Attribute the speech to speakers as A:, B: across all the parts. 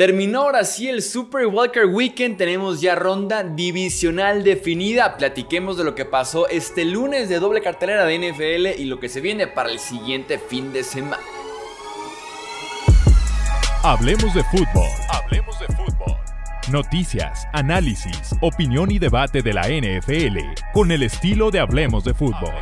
A: Terminó ahora sí el Super Walker Weekend, tenemos ya ronda divisional definida. Platiquemos de lo que pasó este lunes de doble cartelera de NFL y lo que se viene para el siguiente fin de semana.
B: Hablemos de fútbol. Hablemos de fútbol. Noticias, análisis, opinión y debate de la NFL con el estilo de Hablemos de fútbol.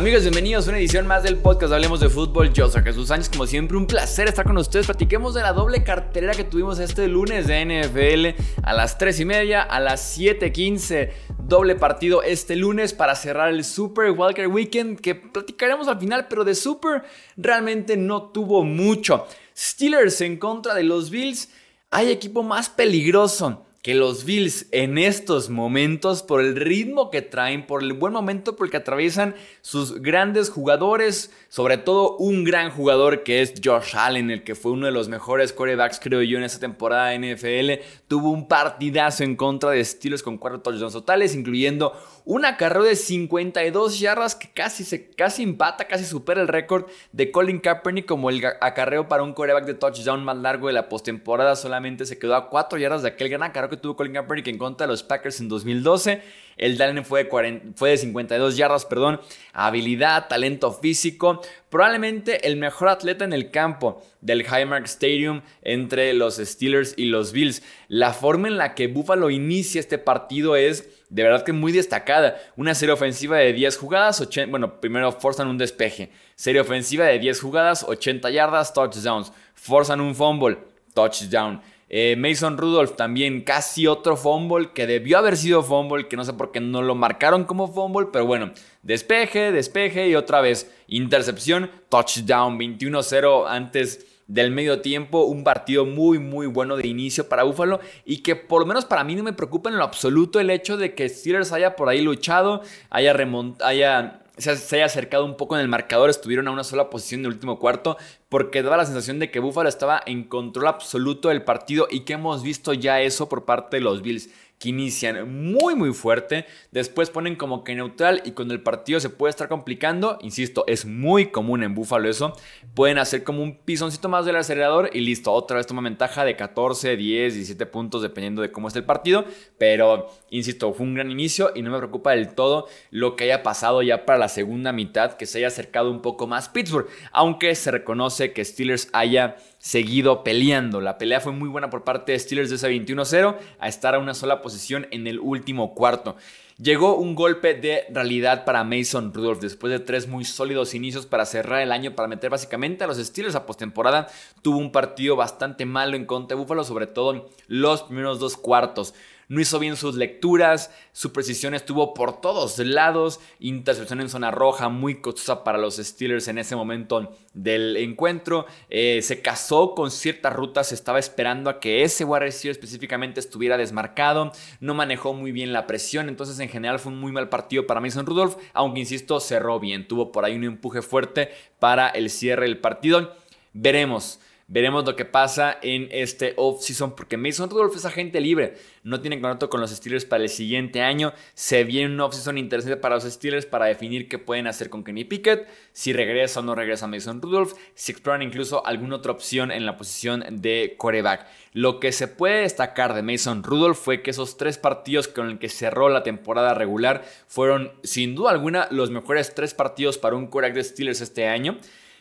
A: Amigos, bienvenidos a una edición más del podcast Hablemos de Fútbol. Yo soy Jesús Sánchez, como siempre, un placer estar con ustedes. Platiquemos de la doble cartelera que tuvimos este lunes de NFL a las 3 y media, a las 7:15. Doble partido este lunes para cerrar el Super Walker Weekend que platicaremos al final, pero de Super realmente no tuvo mucho. Steelers en contra de los Bills. Hay equipo más peligroso que los Bills en estos momentos, por el ritmo que traen, por el buen momento por el que atraviesan sus grandes jugadores, sobre todo un gran jugador que es Josh Allen, el que fue uno de los mejores quarterbacks, creo yo, en esta temporada de NFL, tuvo un partidazo en contra de Steelers con cuatro touchdowns totales, incluyendo una carrera de 52 yardas que casi, se, casi empata, casi supera el récord de Colin Kaepernick como el acarreo para un quarterback de touchdown más largo de la postemporada. Solamente se quedó a 4 yardas de aquel gran acarreo que tuvo Colin Kaepernick en contra de los Packers en 2012. El Dallin fue de, fue de 52 yardas, perdón. Habilidad, talento físico. Probablemente el mejor atleta en el campo del Highmark Stadium entre los Steelers y los Bills. La forma en la que Buffalo inicia este partido es de verdad que muy destacada. Una serie ofensiva de 10 jugadas, 80, bueno, primero forzan un despeje. Serie ofensiva de 10 jugadas, 80 yardas, touchdowns. Forzan un fumble, touchdown. Eh, Mason Rudolph también casi otro fumble que debió haber sido fumble, que no sé por qué no lo marcaron como fumble, pero bueno, despeje, despeje y otra vez intercepción, touchdown, 21-0 antes del medio tiempo, un partido muy muy bueno de inicio para Buffalo y que por lo menos para mí no me preocupa en lo absoluto el hecho de que Steelers haya por ahí luchado, haya, haya se, haya acercado un poco en el marcador, estuvieron a una sola posición en último cuarto, porque daba la sensación de que Buffalo estaba en control absoluto del partido y que hemos visto ya eso por parte de los Bills que inician muy muy fuerte, después ponen como que neutral y cuando el partido se puede estar complicando, insisto, es muy común en Búfalo eso, pueden hacer como un pisoncito más del acelerador y listo, otra vez toma ventaja de 14, 10, 17 puntos dependiendo de cómo esté el partido, pero insisto, fue un gran inicio y no me preocupa del todo lo que haya pasado ya para la segunda mitad, que se haya acercado un poco más Pittsburgh, aunque se reconoce que Steelers haya seguido peleando. La pelea fue muy buena por parte de Steelers de ese 21-0 a estar a una sola posición en el último cuarto. Llegó un golpe de realidad para Mason Rudolph después de tres muy sólidos inicios para cerrar el año, para meter básicamente a los Steelers a postemporada. Tuvo un partido bastante malo en contra de Buffalo, sobre todo los primeros dos cuartos no hizo bien sus lecturas, su precisión estuvo por todos lados, intercepción en zona roja muy costosa para los Steelers en ese momento del encuentro, eh, se casó con ciertas rutas, estaba esperando a que ese wide receiver específicamente estuviera desmarcado, no manejó muy bien la presión, entonces en general fue un muy mal partido para Mason Rudolph, aunque insisto, cerró bien, tuvo por ahí un empuje fuerte para el cierre del partido. Veremos. Veremos lo que pasa en este off-season porque Mason Rudolph es agente libre. No tiene contrato con los Steelers para el siguiente año. Se viene un off-season interesante para los Steelers para definir qué pueden hacer con Kenny Pickett. Si regresa o no regresa Mason Rudolph. Si exploran incluso alguna otra opción en la posición de coreback. Lo que se puede destacar de Mason Rudolph fue que esos tres partidos con los que cerró la temporada regular fueron sin duda alguna los mejores tres partidos para un coreback de Steelers este año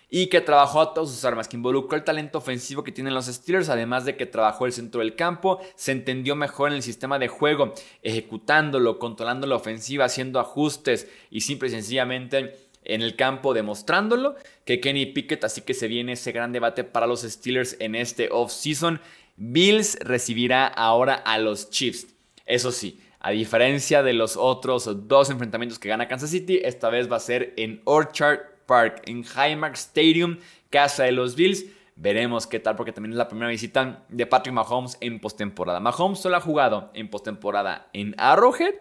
A: y que trabajó a todas sus armas, que involucró el talento ofensivo que tienen los Steelers, además de que trabajó el centro del campo, se entendió mejor en el sistema de juego, ejecutándolo, controlando la ofensiva, haciendo ajustes y simple y sencillamente en el campo demostrándolo que Kenny Pickett, así que se viene ese gran debate para los Steelers en este offseason. Bills recibirá ahora a los Chiefs. Eso sí, a diferencia de los otros dos enfrentamientos que gana Kansas City, esta vez va a ser en Orchard Park, en Highmark Stadium, casa de los Bills. Veremos qué tal, porque también es la primera visita de Patrick Mahomes en postemporada. Mahomes solo ha jugado en postemporada en Arrowhead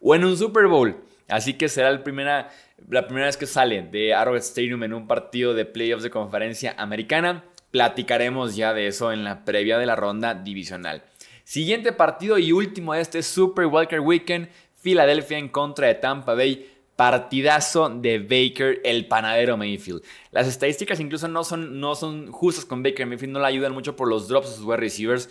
A: o en un Super Bowl. Así que será la primera, la primera vez que sale de Arrowhead Stadium en un partido de playoffs de conferencia americana. Platicaremos ya de eso en la previa de la ronda divisional. Siguiente partido y último de este Super Walker Weekend, Filadelfia en contra de Tampa Bay. Partidazo de Baker, el panadero Mayfield. Las estadísticas incluso no son, no son justas con Baker Mayfield, no le ayudan mucho por los drops de sus wide receivers.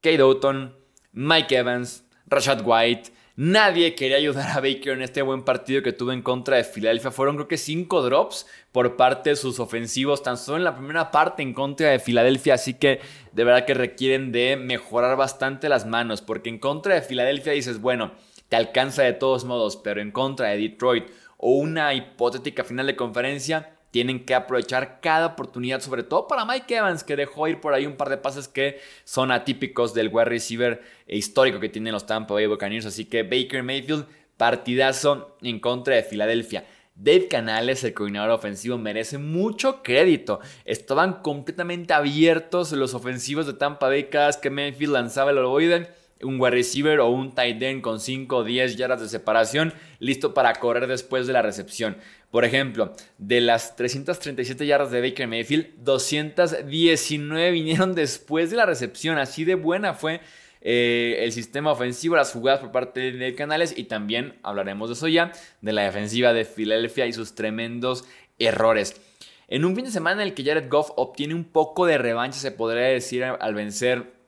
A: Kate Doughton, Mike Evans, Rashad White. Nadie quería ayudar a Baker en este buen partido que tuvo en contra de Filadelfia. Fueron creo que cinco drops por parte de sus ofensivos, tan solo en la primera parte en contra de Filadelfia. Así que de verdad que requieren de mejorar bastante las manos, porque en contra de Filadelfia dices, bueno, te alcanza de todos modos, pero en contra de Detroit o una hipotética final de conferencia, tienen que aprovechar cada oportunidad, sobre todo para Mike Evans, que dejó ir por ahí un par de pases que son atípicos del wide receiver histórico que tienen los Tampa Bay Buccaneers. Así que Baker Mayfield, partidazo en contra de Filadelfia. Dave Canales, el coordinador ofensivo, merece mucho crédito. Estaban completamente abiertos los ofensivos de Tampa Bay cada vez que Mayfield lanzaba el ovoide un wide receiver o un tight end con 5 o 10 yardas de separación, listo para correr después de la recepción. Por ejemplo, de las 337 yardas de Baker Mayfield, 219 vinieron después de la recepción. Así de buena fue eh, el sistema ofensivo, las jugadas por parte de Canales y también hablaremos de eso ya, de la defensiva de Filadelfia y sus tremendos errores. En un fin de semana en el que Jared Goff obtiene un poco de revancha, se podría decir, al vencer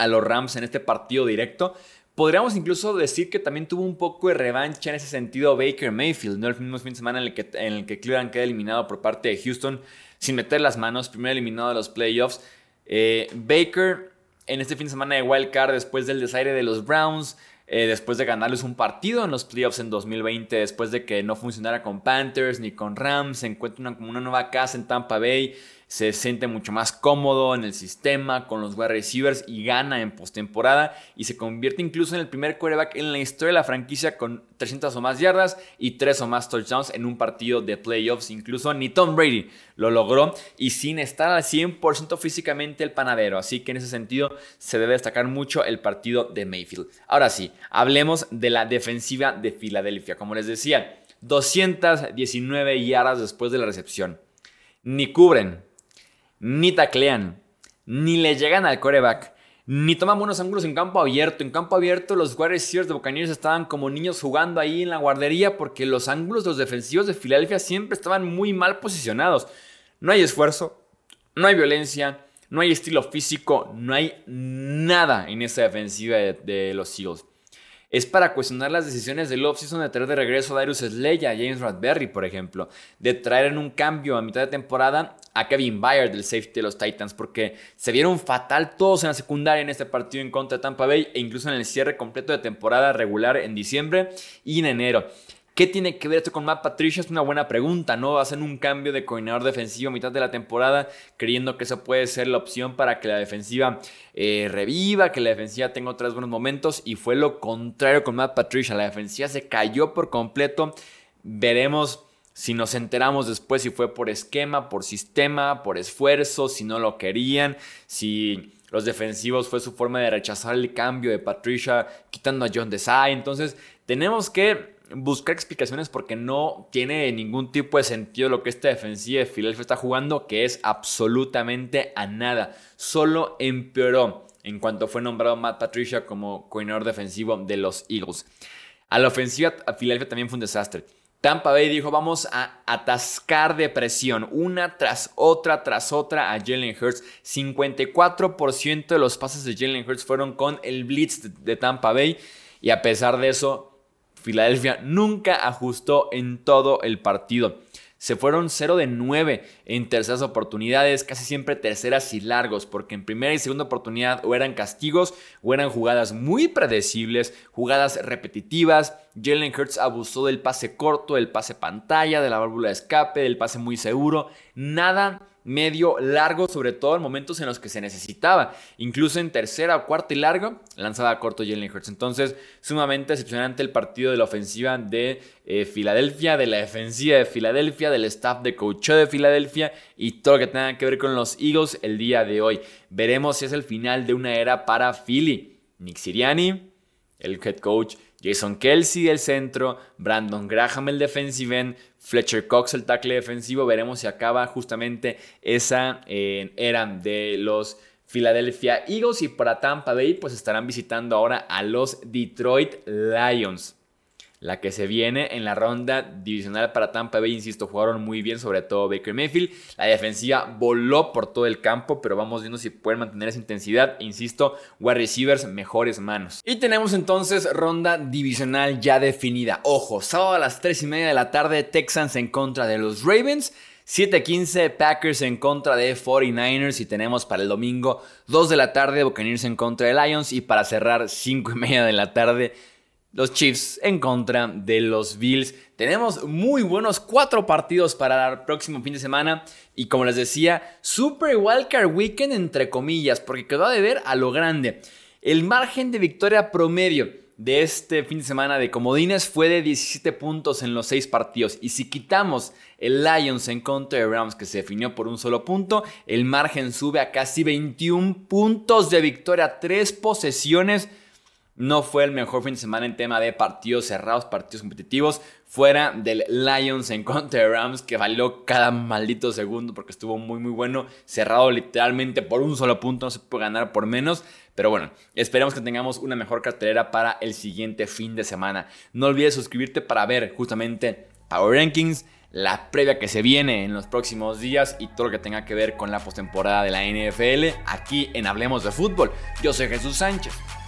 A: a los Rams en este partido directo. Podríamos incluso decir que también tuvo un poco de revancha en ese sentido Baker Mayfield, ¿no? El mismo fin de semana en el que, en el que Cleveland queda eliminado por parte de Houston sin meter las manos, primero eliminado de los playoffs. Eh, Baker en este fin de semana de Wild Card después del desaire de los Browns, eh, después de ganarles un partido en los playoffs en 2020, después de que no funcionara con Panthers ni con Rams, se encuentra una, como una nueva casa en Tampa Bay se siente mucho más cómodo en el sistema con los wide receivers y gana en postemporada y se convierte incluso en el primer quarterback en la historia de la franquicia con 300 o más yardas y 3 o más touchdowns en un partido de playoffs. Incluso ni Tom Brady lo logró y sin estar al 100% físicamente el panadero. Así que en ese sentido se debe destacar mucho el partido de Mayfield. Ahora sí, hablemos de la defensiva de Filadelfia. Como les decía, 219 yardas después de la recepción. Ni cubren, ni taclean, ni le llegan al coreback, ni toman buenos ángulos en campo abierto. En campo abierto, los wide receivers de Buccaneers estaban como niños jugando ahí en la guardería porque los ángulos de los defensivos de Filadelfia siempre estaban muy mal posicionados. No hay esfuerzo, no hay violencia, no hay estilo físico, no hay nada en esa defensiva de, los Eagles es para cuestionar las decisiones del offseason de traer de regreso a Darius Slay a James Radberry, por ejemplo, de traer en un cambio a mitad de temporada a Kevin Byard del safety de los Titans, porque se vieron fatal todos en la secundaria en este partido en contra de Tampa Bay e incluso en el cierre completo de temporada regular en diciembre y en enero. ¿Qué tiene que ver esto con Matt Patricia? Es una buena pregunta, ¿no? Hacen un cambio de coordinador defensivo a mitad de la temporada, creyendo que eso puede ser la opción para que la defensiva eh, reviva, que la defensiva tenga otros buenos momentos, y fue lo contrario con Matt Patricia. La defensiva se cayó por completo. Veremos si nos enteramos después si fue por esquema, por sistema, por esfuerzo, si no lo querían, si los defensivos fue su forma de rechazar el cambio de Patricia, quitando a John Desai. Entonces, tenemos que buscar explicaciones porque no tiene ningún tipo de sentido lo que esta defensiva de Philadelphia está jugando, que es absolutamente a nada. Solo empeoró en cuanto fue nombrado Matt Patricia como coordinador defensivo de los Eagles. A la ofensiva, a Philadelphia también fue un desastre. Tampa Bay dijo, vamos a atascar de presión, una tras otra, tras otra a Jalen Hurts. 54% de los pases de Jalen Hurts fueron con el blitz de Tampa Bay. Y a pesar de eso, Filadelfia nunca ajustó en todo el partido. Se fueron 0 de 9 en terceras oportunidades, casi siempre terceras y largos, porque en primera y segunda oportunidad o eran castigos o eran jugadas muy predecibles, jugadas repetitivas. Jalen Hurts abusó del pase corto, del pase pantalla, de la válvula de escape, del pase muy seguro. Nada medio, largo, sobre todo en momentos en los que se necesitaba. Incluso en tercera o cuarta y largo, lanzaba corto Jalen Hurts. Entonces, sumamente decepcionante el partido de la ofensiva de eh, Filadelfia, de la defensiva de Filadelfia, del staff de coach de Filadelfia y todo lo que tenga que ver con los Eagles el día de hoy. Veremos si es el final de una era para Philly. Nick Siriani, el head coach Jason Kelsey el centro, Brandon Graham el defensive end, Fletcher Cox el tackle defensivo. Veremos si acaba justamente esa eh, era de los Philadelphia Eagles y para Tampa Bay pues estarán visitando ahora a los Detroit Lions la que se viene en la ronda divisional para Tampa Bay. Insisto, jugaron muy bien, sobre todo Baker Mayfield. La defensiva voló por todo el campo, pero vamos viendo si pueden mantener esa intensidad. Insisto, wide receivers, mejores manos. Y tenemos entonces ronda divisional ya definida. Ojo, sábado a las 3 y media de la tarde, Texans en contra de los Ravens. 7:15 Packers en contra de 49ers y tenemos para el domingo 2 de la tarde Buccaneers en contra de Lions y para cerrar 5 y media de la tarde los Chiefs en contra de los Bills. Tenemos muy buenos cuatro partidos para el próximo fin de semana. Y como les decía, Super Wildcard Weekend entre comillas, porque quedó a deber a lo grande. El margen de victoria promedio de este fin de semana de comodines fue de 17 puntos en los 6 partidos. Y si quitamos el Lions en contra de Rams, que se definió por un solo punto, el margen sube a casi 21 puntos de victoria, 3 posesiones no fue el mejor fin de semana en tema de partidos cerrados, partidos competitivos, fuera del Lions en contra de Rams, que valió cada maldito segundo porque estuvo muy muy bueno, cerrado literalmente por un solo punto, no se puede ganar por menos, pero bueno, esperemos que tengamos una mejor cartelera para el siguiente fin de semana. No olvides suscribirte para ver justamente Power Rankings, la previa que se viene en los próximos días y todo lo que tenga que ver con la postemporada de la NFL aquí en Hablemos de Fútbol. Yo soy Jesús Sánchez.